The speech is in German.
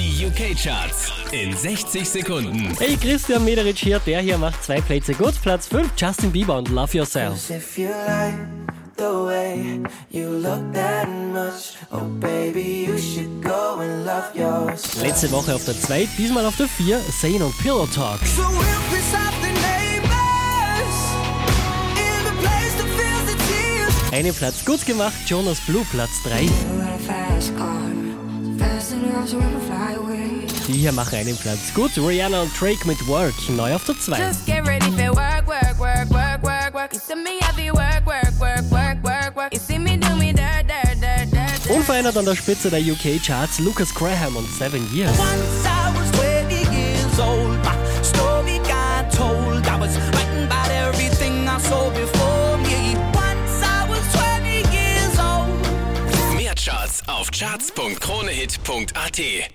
Die UK-Charts in 60 Sekunden. Hey, Christian Mederich hier. Der hier macht zwei Plätze gut. Platz 5, Justin Bieber und Love Yourself. If you like the way you look that much, oh baby, love yourself. Letzte Woche auf der 2, diesmal auf der 4, Zane und Pillow Talk. So. Einen Platz gut gemacht, Jonas Blue, Platz 3. Die hier machen einen Platz gut, Rihanna und Drake mit Work, neu auf der 2. Just get ready for work, work, work, work, work, work. You see me heavy work, work, work, work, work, work. You see me do me dirt, dirt, dirt, dirt, dirt. Unverändert an der Spitze der UK-Charts, Lucas Graham und Seven Years. Once I was 20 years old, my story got told. I was frightened about everything I saw before me. Once I was 20 years old. Mehr Charts auf charts.kronehit.at.